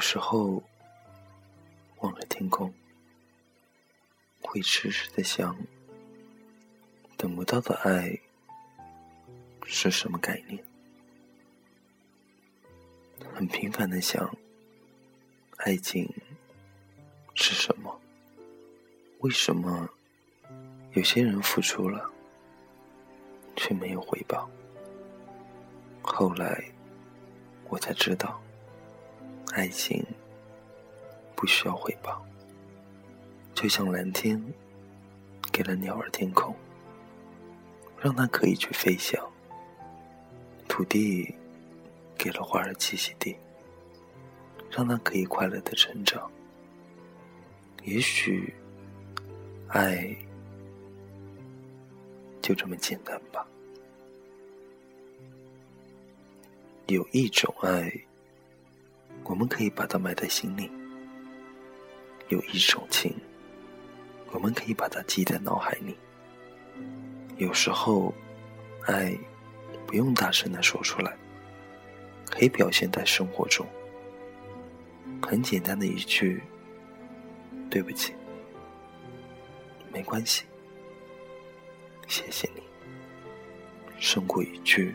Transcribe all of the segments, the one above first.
有时候望着天空，会痴痴的想，等不到的爱是什么概念？很平凡的想，爱情是什么？为什么有些人付出了，却没有回报？后来我才知道，爱情不需要回报，就像蓝天给了鸟儿天空，让它可以去飞翔；土地给了花儿栖息地，让它可以快乐的成长。也许。爱就这么简单吧。有一种爱，我们可以把它埋在心里；有一种情，我们可以把它记在脑海里。有时候，爱不用大声的说出来，可以表现在生活中。很简单的一句“对不起”。没关系，谢谢你，胜过一句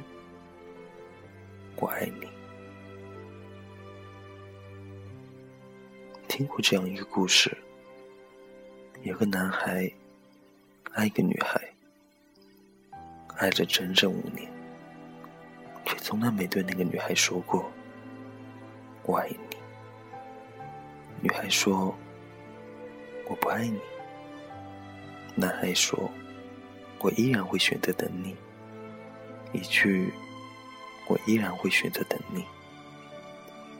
“我爱你”。听过这样一个故事：有个男孩爱一个女孩，爱了整整五年，却从来没对那个女孩说过“我爱你”。女孩说：“我不爱你。”男孩说：“我依然会选择等你。”一句“我依然会选择等你”，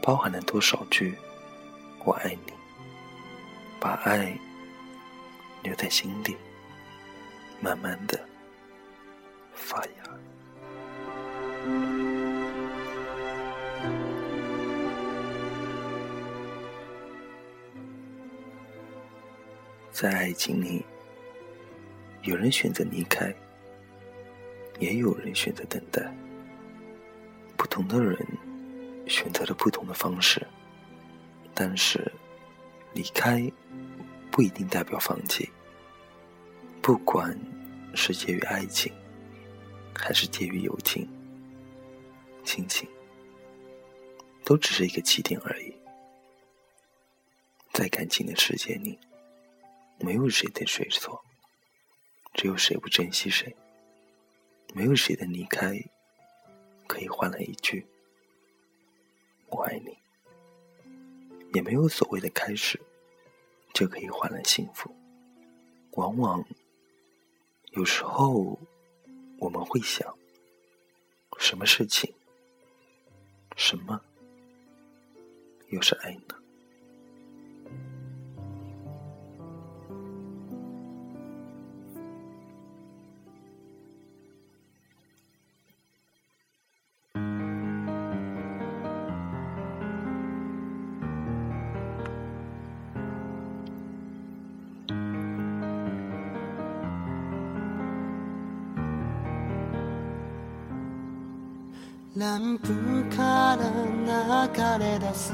包含了多少句“我爱你”？把爱留在心底，慢慢的发芽。在爱情里。有人选择离开，也有人选择等待。不同的人选择了不同的方式，但是离开不一定代表放弃。不管是介于爱情，还是介于友情、亲情，都只是一个起点而已。在感情的世界里，没有谁对谁错。只有谁不珍惜谁，没有谁的离开可以换来一句“我爱你”，也没有所谓的开始就可以换来幸福。往往有时候我们会想，什么事情，什么又是爱呢？南部から流れ出す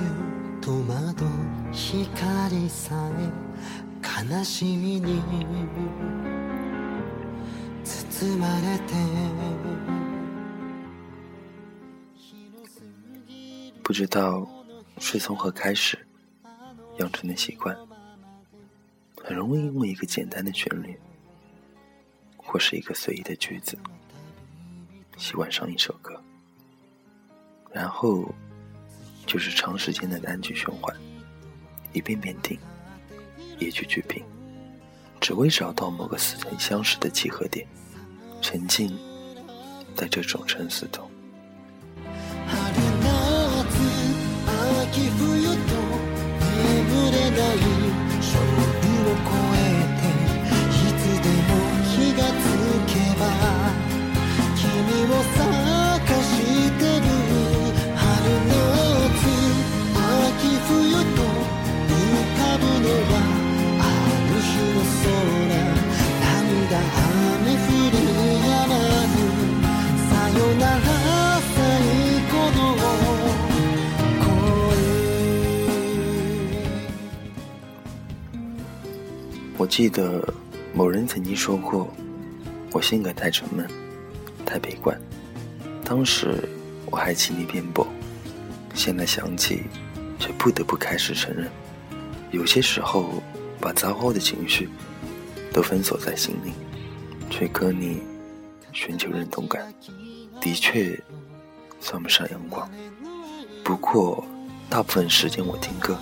戸惑光さえ悲しみに包まれて不知道是从何开始养成的习惯，很容易因为一个简单的旋律，或是一个随意的句子，喜欢上一首歌。 然后，就是长时间的单曲循环，一遍遍听，一句句品，只为找到某个似曾相识的契合点，沉浸在这种沉思中。雨降り止まぬさよな 记得某人曾经说过，我性格太沉闷，太悲观。当时我还极力辩驳，现在想起，却不得不开始承认，有些时候把糟糕的情绪都封锁在心里，却跟你寻求认同感，的确算不上阳光。不过大部分时间我听歌，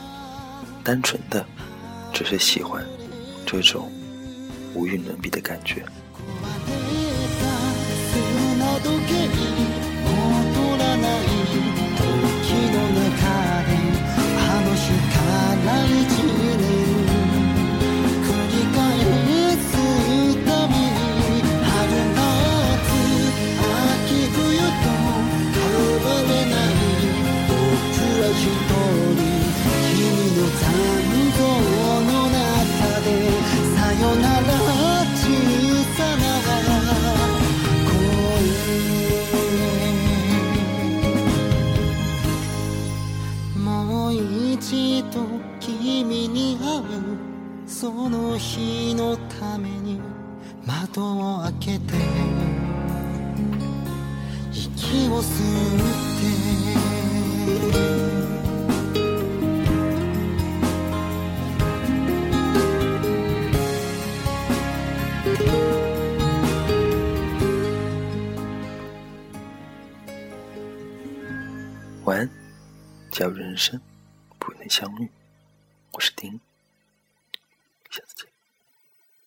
单纯的只是喜欢。这种无与伦比的感觉。その日のために窓を開けて息を吸って晚安，假如人生不能相遇，我是丁。 just